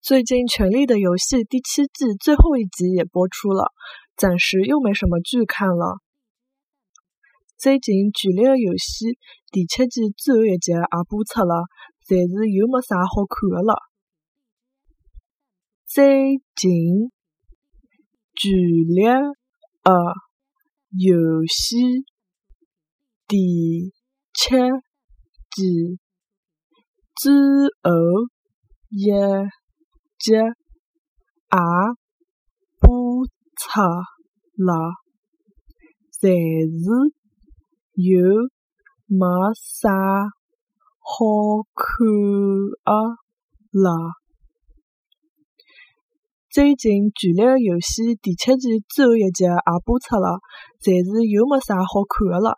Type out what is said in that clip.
最近《权力的游戏》第七季最后一集也播出了，暂时又没什么剧看了。最近《权力的游戏》第七季最后一集也播出了，但是又没啥好看的了。最近《权力的游戏》第七季最后一集也播出了，但是又没啥好看的了。最近《权力的游戏》第七季最后一集也播出了，但是又没啥好看的了。